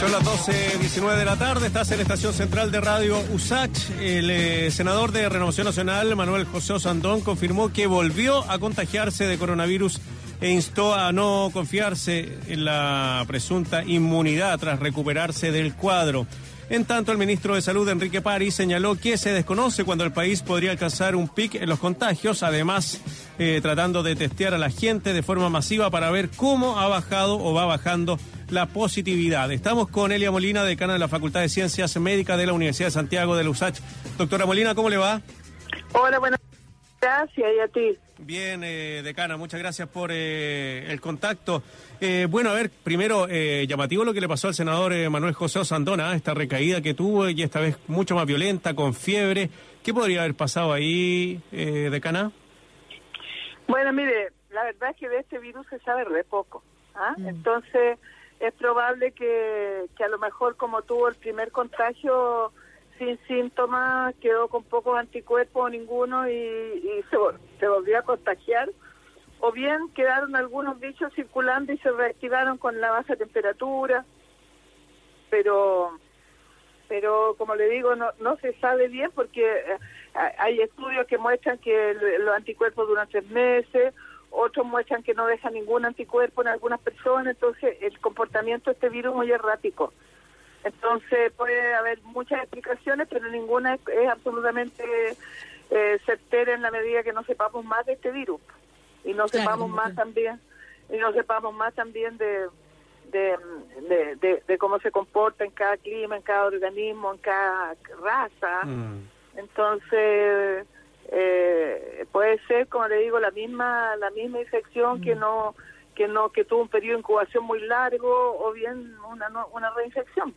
Son las 12.19 de la tarde, estás en la estación central de radio USACH. El eh, senador de Renovación Nacional, Manuel José Osandón, confirmó que volvió a contagiarse de coronavirus e instó a no confiarse en la presunta inmunidad tras recuperarse del cuadro. En tanto, el ministro de Salud, Enrique París, señaló que se desconoce cuando el país podría alcanzar un pic en los contagios, además eh, tratando de testear a la gente de forma masiva para ver cómo ha bajado o va bajando la positividad. Estamos con Elia Molina, decana de la Facultad de Ciencias Médicas de la Universidad de Santiago de la USACH. Doctora Molina, ¿cómo le va? Hola, buenas gracias y a ti. Bien, eh, decana, muchas gracias por eh, el contacto. Eh, bueno, a ver, primero, eh, llamativo lo que le pasó al senador eh, Manuel José Osandona, esta recaída que tuvo y esta vez mucho más violenta, con fiebre. ¿Qué podría haber pasado ahí, eh, decana? Bueno, mire, la verdad es que de este virus se sabe re poco. ¿ah? Entonces, es probable que, que a lo mejor como tuvo el primer contagio sin síntomas, quedó con pocos anticuerpos o ninguno y, y se, se volvió a contagiar. O bien quedaron algunos bichos circulando y se reactivaron con la baja temperatura. Pero pero como le digo, no, no se sabe bien porque eh, hay estudios que muestran que los anticuerpos duran tres meses, otros muestran que no deja ningún anticuerpo en algunas personas, entonces el comportamiento de este virus es muy errático. Entonces puede haber muchas explicaciones, pero ninguna es, es absolutamente eh, certera en la medida que no sepamos más de este virus y no Claro, sepamos más también y no sepamos más también de de, de, de- de cómo se comporta en cada clima, en cada organismo, en cada raza. Mm. Entonces, eh, puede ser, como le digo, la misma la misma infección que no que no que tuvo un periodo de incubación muy largo o bien una una reinfección.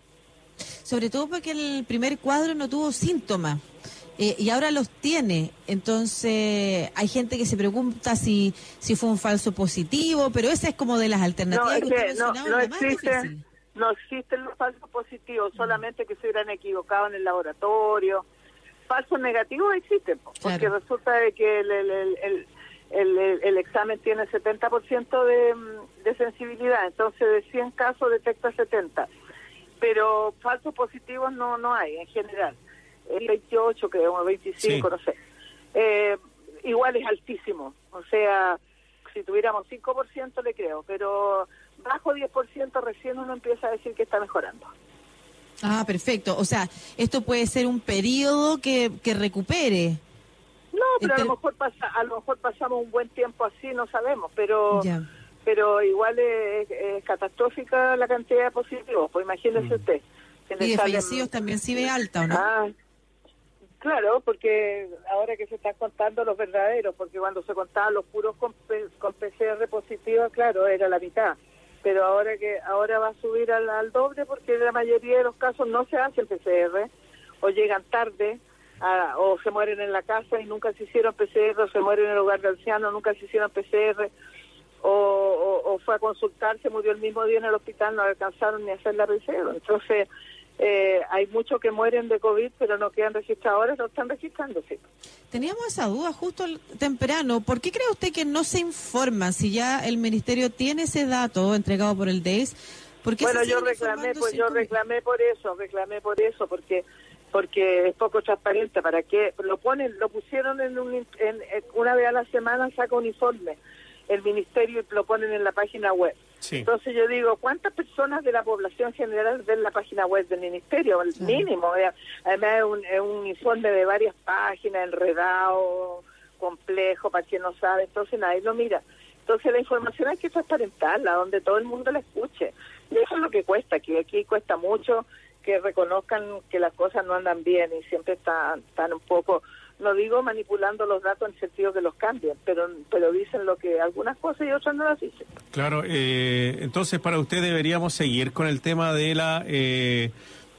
Sobre todo porque el primer cuadro no tuvo síntomas. eh, y ahora los tiene. Entonces, hay gente que se pregunta si, si fue un falso positivo, pero esa es como de las alternativas que usted no, no existen difícil. no existen los falsos positivos, solamente que se hubieran equivocado en el laboratorio. Falsos negativos existen, po, porque resulta de que el, el, el, el, examen tiene 70% de, mm, de sensibilidad, entonces de 100 casos detecta 70. Pero falsos positivos no no hay en general. Es 28, creo, o 25, Sí. no sé. Eh, igual es altísimo, o sea, si tuviéramos 5% le creo, pero bajo 10% recién uno empieza a decir que está mejorando. Ah, perfecto. O sea, esto puede ser un periodo que, que recupere. No, pero a lo mejor pasa, a lo mejor pasamos un buen tiempo así, no sabemos, pero Ya. pero igual es, es catastrófica la cantidad de positivos, pues imagínese Mm. usted. Y de fallecidos también sí ve alta, ¿o no? Ah, claro, porque ahora que se están contando los verdaderos, porque cuando se contaban los puros con, con PCR positivo, claro, era la mitad. Pero ahora que ahora va a subir al, doble porque la mayoría de los casos no se hacen PCR o llegan tarde a- o se mueren en la casa y nunca se hicieron PCR o se mueren en el hogar de ancianos, nunca se hicieron PCR o, o, o fue a consultar, se murió el mismo día en el hospital, no alcanzaron ni a hacer la PCR. Entonces, eh, hay muchos que mueren de COVID, pero no quedan registrados, ahora no están registrándose. Teníamos esa duda justo temprano. ¿Por qué cree usted que no se informa si ya el ministerio tiene ese dato entregado por el DEIS? ¿Por qué Bueno, yo reclamé, pues yo reclamé por eso, reclamé por eso, porque porque es poco transparente. ¿Para qué? Lo ponen, lo pusieron en, un, en- una vez a la semana saca un informe el ministerio y lo ponen en la página web. Sí. Entonces yo digo, ¿cuántas personas de la población general ven la página web del ministerio? El mínimo. Además es un, es un informe de varias páginas, enredado, complejo, para quien no sabe. Entonces nadie lo mira. Entonces la información hay que transparentarla, donde todo el mundo la escuche. Y eso es lo que cuesta, que aquí cuesta mucho que reconozcan que las cosas no andan bien y siempre están, están un poco, no digo manipulando los datos en el sentido que los cambian, pero, pero dicen lo que algunas cosas y otras no las dicen. Claro, eh, entonces para usted deberíamos seguir con el tema de la eh,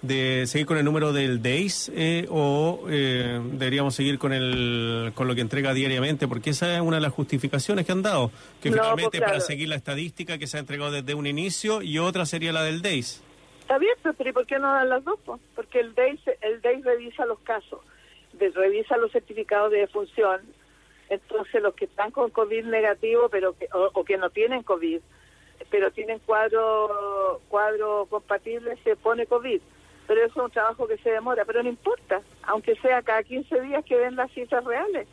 de seguir con el número del DAIS eh, o eh, deberíamos seguir con el con lo que entrega diariamente porque esa es una de las justificaciones que han dado que No, finalmente pues, claro. para seguir la estadística que se ha entregado desde un inicio y otra sería la del DAIS. Está bien, pero ¿y por qué no dan las dos? po? Porque el DEI, el DEI revisa los casos, de- revisa los certificados de defunción, entonces los que están con COVID negativo pero que, o, o que no tienen COVID, pero tienen cuadro, cuadro compatible, se pone COVID. Pero eso es un trabajo que se demora, pero no importa, aunque sea cada 15 días que den las cifras reales.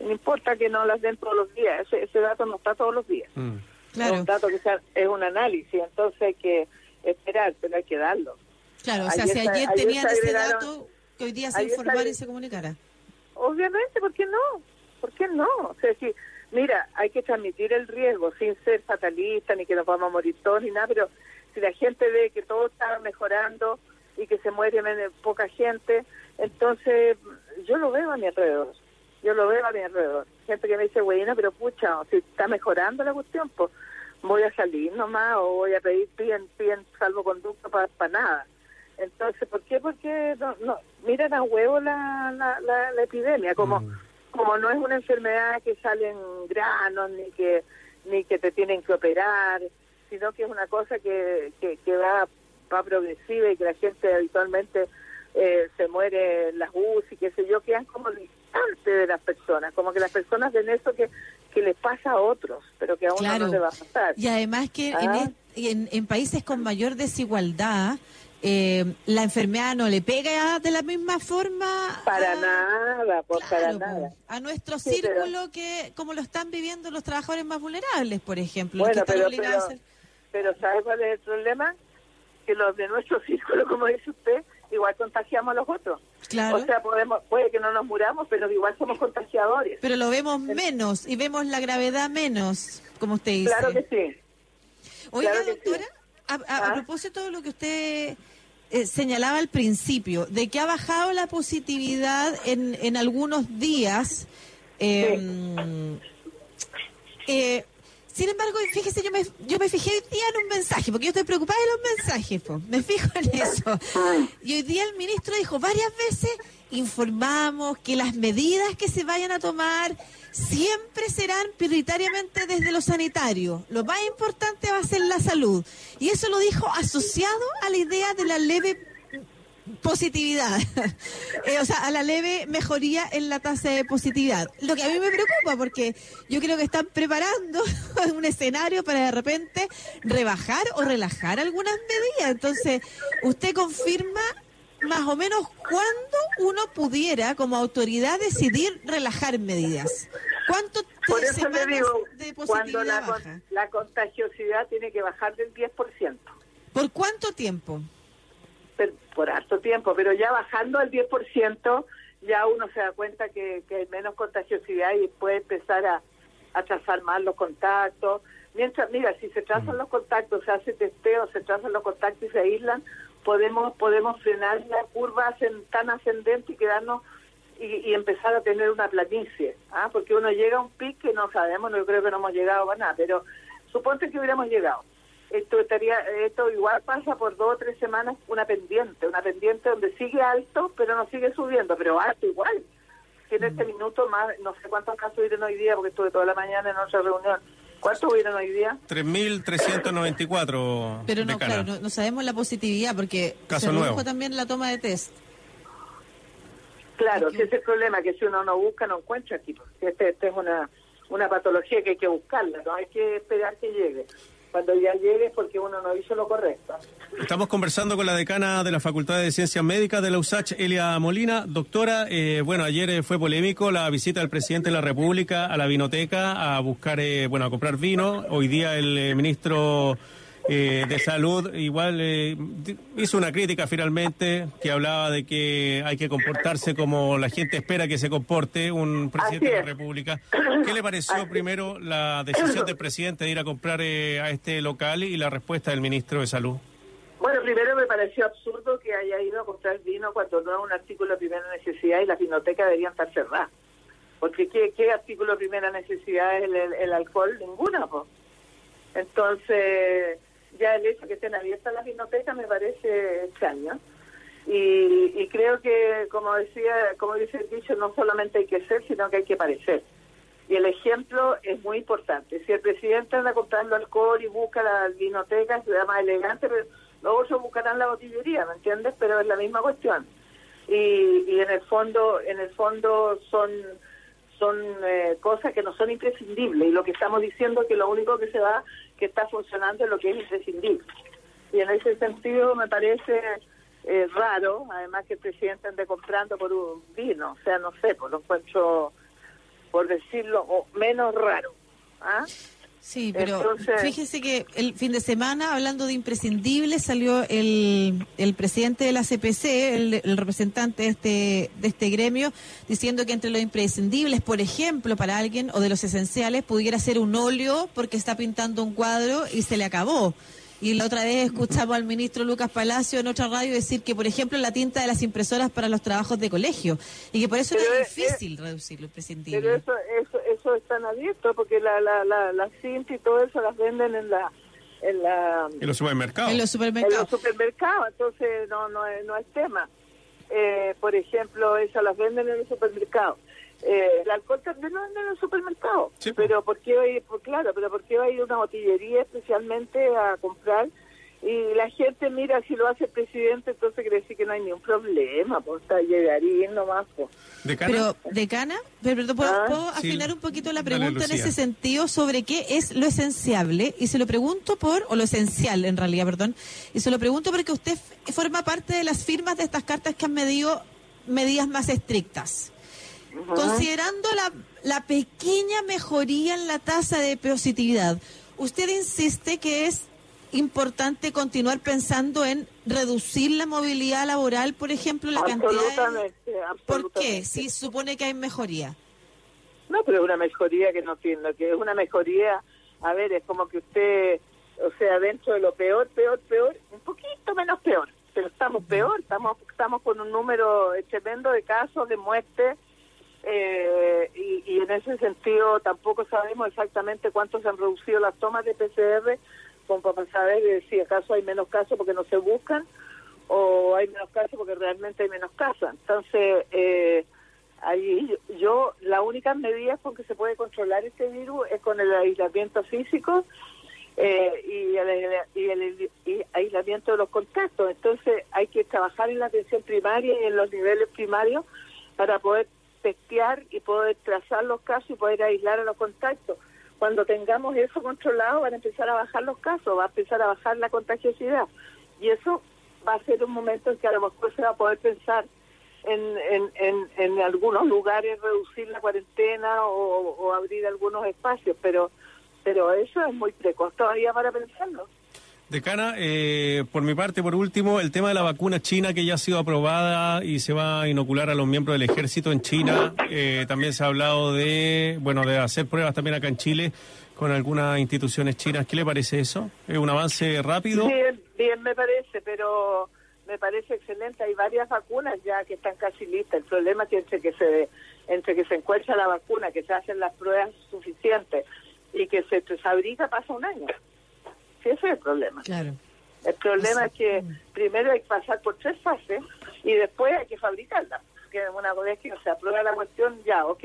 No importa que no las den todos los días, ese, dato no está todos los días. Mm. Claro. Es un dato que es un análisis, entonces hay que esperar, pero hay que darlo. Claro, o sea, si ayer, tenían ese dato, que hoy día se informara y se comunicara. Obviamente, ¿por qué no? ¿Por qué no? O sea, si, mira, hay que transmitir el riesgo sin ser fatalista, ni que nos vamos a morir todos, ni nada, pero si la gente ve que todo está mejorando y que se muere poca gente, entonces yo lo veo a mi alrededor. Yo lo veo a mi alrededor. Gente que me dice, bueno, pero pucha, si está mejorando la cuestión, pues voy a salir nomás o voy a pedir bien, bien salvoconducto para nada. Entonces, ¿por qué? Porque no, no, miran a huevo la, la, la, epidemia, como, mm. como no es una enfermedad que salen granos ni que ni que te tienen que operar, sino que es una cosa que, que, que va, va progresiva y que la gente habitualmente eh, se muere en las UCI, qué sé yo, quedan como distantes de las personas, como que las personas ven eso que, que les pasa a otros, pero que a uno no le va a pasar. Y además que en, ¿Ah? en, en países con mayor desigualdad, eh, la enfermedad no le pega de la misma forma para nada por para nada a nuestro círculo que como lo están viviendo los trabajadores más vulnerables por ejemplo bueno pero, pero, ¿sabe cuál es el problema? que los de nuestro círculo como dice usted igual contagiamos a los otros claro. o sea podemos puede que no nos muramos pero igual somos contagiadores pero lo vemos menos y vemos la gravedad menos como usted dice claro que sí oiga doctora a, a, ¿Ah? propósito de lo que usted eh, señalaba al principio, de que ha bajado la positividad en, en algunos días. Em, eh, sin embargo, fíjese, yo me, yo me fijé hoy día en un mensaje, porque yo estoy preocupada de los mensajes, me fijo en eso. Y hoy día el ministro dijo varias veces, informamos que las medidas que se vayan a tomar siempre serán prioritariamente desde lo sanitario. Lo más importante va a ser la salud. Y eso lo dijo asociado a la idea de la leve positividad, eh, o sea, a la leve mejoría en la tasa de positividad. Lo que a mí me preocupa porque yo creo que están preparando un escenario para de repente rebajar o relajar algunas medidas. Entonces, usted confirma más o menos cuándo uno pudiera como autoridad decidir relajar medidas. ¿Cuánto Por eso te digo, cuando la, la contagiosidad tiene que bajar del 10%. ¿Por cuánto tiempo? por harto tiempo, pero ya bajando al 10%, ya uno se da cuenta que, hay menos contagiosidad y puede empezar a, a trazar más los contactos. Mientras, mira, si se trazan mm. los contactos, se hace testeo, se trazan los contactos y se aíslan, podemos podemos frenar la curva tan ascendente y quedarnos y, empezar a tener una planicie, ¿ah? porque uno llega a un pic que no sabemos, no creo que no hemos llegado a nada, pero suponte que hubiéramos llegado. Esto estaría, esto igual pasa por dos o tres semanas una pendiente, una pendiente donde sigue alto, pero no sigue subiendo, pero alto igual. Que en este mm. minuto más, no sé cuántos casos hubieron hoy día, porque estuve toda la mañana en otra reunión, ¿Cuántos hubieron hoy día? 3.394. Pero no, claro, no, sabemos la positividad porque Caso se nuevo. también la toma de test. Claro, ese es el problema, que si uno no busca, no encuentra aquí. Este, este, es una, una patología que hay que buscarla, no hay que esperar que llegue cuando ya llegue porque uno no hizo lo correcto. Estamos conversando con la decana de la Facultad de Ciencias Médicas de la USACH, Elia Molina. Doctora, eh, bueno, ayer eh, fue polémico la visita del presidente de la República a la vinoteca a buscar, eh, bueno, a comprar vino. Hoy día el ministro eh, de Salud igual eh, hizo una crítica finalmente que hablaba de que hay que comportarse como la gente espera que se comporte un presidente de la República. ¿Qué le pareció primero la decisión del presidente de ir a comprar eh, a este local y la respuesta del ministro de Salud? Bueno, primero me pareció absurdo que haya ido a comprar vino cuando no es un artículo de primera necesidad y las vinotecas deberían estar cerradas. Porque ¿qué, artículo de primera necesidad es el, alcohol? Ninguna, pues. Entonces, ya el hecho que estén abiertas las bibliotecas me parece extraño. Y, y creo que, como decía, como dice el dicho, no solamente hay que ser, sino que hay que parecer. Y el ejemplo es muy importante. Si el presidente anda comprando alcohol y busca las vinotecas, se da más elegante, pero los otros buscarán la botillería, ¿me entiendes? Pero es la misma cuestión. Y, y en el fondo, en el fondo son son eh, cosas que no son imprescindibles y lo que estamos diciendo es que lo único que se va, que está funcionando lo que es imprescindible. Y en ese sentido me parece eh, raro, además que el presidente ande comprando por un vino, o sea, no sé, por lo encuentro, por decirlo, menos raro. ¿ah? Sí, pero fíjese que el fin de semana, hablando de imprescindibles, salió el, el presidente de la CPC, el, el, representante de este, de este gremio, diciendo que entre los imprescindibles, por ejemplo, para alguien, o de los esenciales, pudiera ser un óleo porque está pintando un cuadro y se le acabó. Y la otra vez escuchamos al ministro Lucas Palacio en otra radio decir que, por ejemplo, la tinta de las impresoras para los trabajos de colegio. Y que por eso era difícil reducirlo, imprescindible. Pero eso, eso, eso están abierto porque la, la, la, la cinta y todo eso las venden en la en la en los supermercados. En los supermercados, en los supermercados entonces no no es, no es tema. Eh, por ejemplo esas las venden en los supermercados eh, el alcohol también lo venden en el supermercado. Pero ¿por qué va a ir? Pues claro, pero ¿por qué va a ir una botillería especialmente a comprar? Y la gente mira si lo hace el presidente, entonces quiere decir que no hay ningún problema, pues está llegarín nomás. Pues. ¿De Pero, ¿decana? Pero, ¿puedo, ¿puedo afinar un poquito la pregunta en ese sentido sobre qué es lo esenciable? Y se lo pregunto por, o lo esencial en realidad, perdón, y se lo pregunto porque usted forma parte de las firmas de estas cartas que han medido medidas más estrictas. Considerando la, la pequeña mejoría en la tasa de positividad, usted insiste que es importante continuar pensando en reducir la movilidad laboral, por ejemplo, la cantidad absolutamente. ¿Por qué? Si supone que hay mejoría. No, pero es una mejoría que no tiene, que es una mejoría, a ver, es como que usted, o sea, dentro de lo peor, peor, peor, un poquito menos peor, pero estamos peor, estamos estamos con un número tremendo de casos de muerte eh, y, en ese sentido tampoco sabemos exactamente cuánto se han reducido las tomas de PCR, como para saber si acaso hay menos casos porque no se buscan o hay menos casos porque realmente hay menos casos. Entonces, eh, ahí yo, la única medida con que se puede controlar este virus es con el aislamiento físico eh, y, el, y el aislamiento de los contactos. Entonces, hay que trabajar en la atención primaria y en los niveles primarios para poder testear y poder trazar los casos y poder aislar a los contactos. Cuando tengamos eso controlado van a empezar a bajar los casos, va a empezar a bajar la contagiosidad. Y eso va a ser un momento en que a lo mejor se va a poder pensar en, en, en, en algunos lugares reducir la cuarentena o, o abrir algunos espacios, pero pero eso es muy precoz todavía para pensarlo. Decana, eh, por mi parte, por último, el tema de la vacuna china que ya ha sido aprobada y se va a inocular a los miembros del ejército en China. Eh, también se ha hablado de, bueno, de hacer pruebas también acá en Chile con algunas instituciones chinas. ¿Qué le parece eso? ¿Es un avance rápido? Bien, bien me parece, pero me parece excelente. Hay varias vacunas ya que están casi listas. El problema es que entre que se entre que se encuentra la vacuna, que se hacen las pruebas suficientes y que se fabrica pasa un año ese es el problema. Claro. El problema es que primero hay que pasar por tres fases y después hay que fabricarla. Que una vez que se aprueba la cuestión, ya, ok,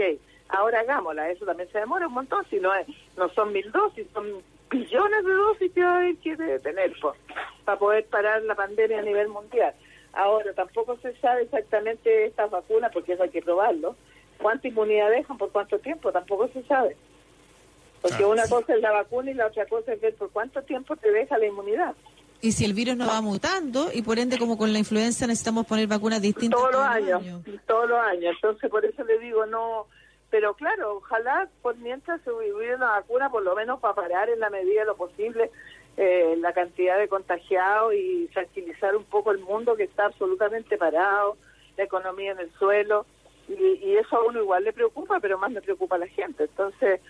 ahora hagámosla. Eso también se demora un montón, si no, es, no son mil dosis, son billones de dosis que va a haber que tener pues, para poder parar la pandemia a nivel mundial. Ahora, tampoco se sabe exactamente estas vacunas, porque eso hay que probarlo. ¿Cuánta inmunidad dejan? ¿Por cuánto tiempo? Tampoco se sabe. Porque una cosa es la vacuna y la otra cosa es ver por cuánto tiempo te deja la inmunidad. Y si el virus no va mutando, y por ende, como con la influenza, necesitamos poner vacunas distintas todos, los años, Todos los años. Entonces, por eso le digo, no. Pero claro, ojalá por mientras se hubiera una vacuna, por lo menos para parar en la medida de lo posible eh, la cantidad de contagiados y tranquilizar un poco el mundo que está absolutamente parado, la economía en el suelo. Y, y eso a uno igual le preocupa, pero más me preocupa a la gente. Entonces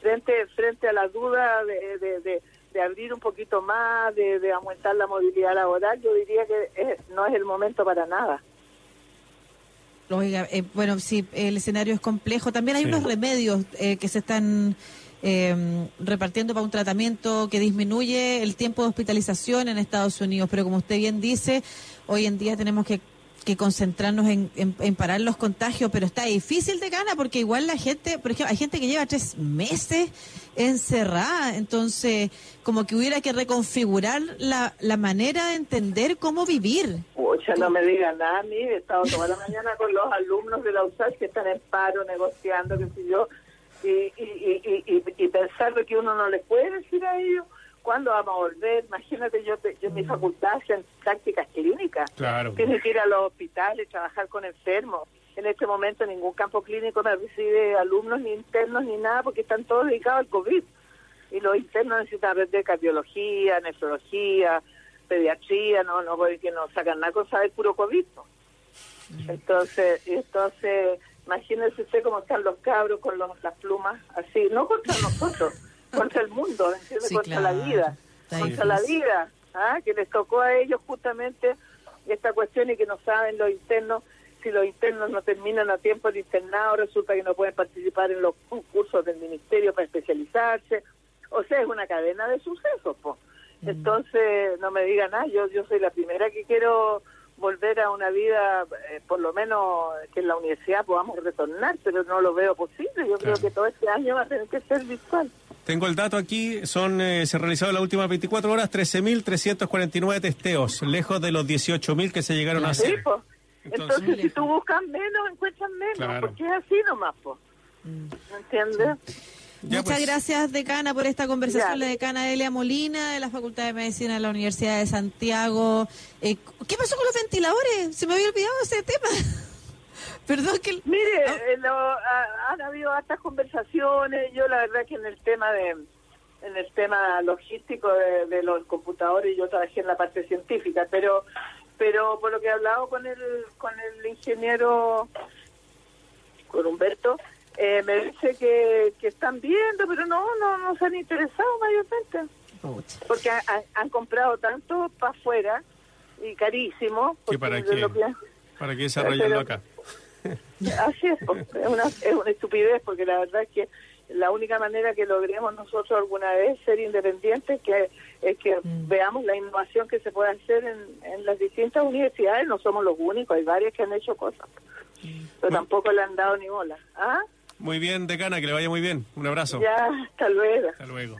frente frente a la duda de, de, de, abrir un poquito más, de, de, aumentar la movilidad laboral, yo diría que no es el momento para nada. Oiga, eh, bueno, sí, el escenario es complejo. También hay unos remedios eh, que se están eh, repartiendo para un tratamiento que disminuye el tiempo de hospitalización en Estados Unidos, pero como usted bien dice, hoy en día tenemos que que concentrarnos en, en, parar los contagios, pero está difícil de gana porque igual la gente, por ejemplo, hay gente que lleva tres meses encerrada, entonces como que hubiera que reconfigurar la, la manera de entender cómo vivir. Pucha, no me digan nada a mí, he estado toda la mañana con los alumnos de la USAC que están en paro, negociando, qué sé yo, y, y, y, y, y pensando que uno no les puede decir a ellos cuándo vamos a volver. Imagínate, yo, yo en mi facultad hacen prácticas clínicas. Claro. Tienes que ir a los hospitales, trabajar con enfermos. En este momento ningún campo clínico me recibe alumnos ni internos ni nada porque están todos dedicados al COVID. Y los internos necesitan aprender cardiología, nefrología, pediatría, no, no porque no sacan nada con saber puro COVID. Entonces, entonces, imagínense usted cómo están los cabros con los, las plumas así, no contra nosotros, contra el mundo, ¿entiendes? contra la vida, contra la vida, ¿ah? que les tocó a ellos justamente esta cuestión y que no saben los internos, si los internos no terminan a tiempo el internado, resulta que no pueden participar en los cursos del ministerio para especializarse, o sea, es una cadena de sucesos, pues. Entonces, no me digan nada, yo, yo soy la primera que quiero volver a una vida, eh, por lo menos que en la universidad podamos retornar, pero no lo veo posible. Yo creo que todo este año va a tener que ser virtual. Tengo el dato aquí, son eh, se realizaron las últimas 24 horas 13.349 testeos, lejos de los 18.000 que se llegaron a hacer. Sí, pues. Entonces, si tú buscas menos, encuentras menos, porque es así nomás, pues. ¿Me entiendes? Muchas pues. gracias, decana, por esta conversación. La decana Elia Molina, de la Facultad de Medicina de la Universidad de Santiago. Eh, ¿Qué pasó con los ventiladores? Se me había olvidado ese tema. Perdón que... Mire, eh, han habido hartas conversaciones. Yo la verdad que en el tema de en el tema logístico de, los computadores yo trabajé en la parte científica, pero pero por lo que he hablado con el con el ingeniero con Humberto eh, me dice que, que están viendo, pero no, no, no se han interesado mayormente. Porque han, comprado tanto para afuera y carísimo. para qué? ¿Para qué desarrollarlo acá? Así es, es una, es una estupidez porque la verdad es que la única manera que logremos nosotros alguna vez ser independientes que es que mm. veamos la innovación que se puede hacer en, en, las distintas universidades. No somos los únicos, hay varias que han hecho cosas, mm. pero tampoco le han dado ni bola. ¿Ah? Muy bien, decana, que le vaya muy bien. Un abrazo. Ya, hasta luego. Hasta luego.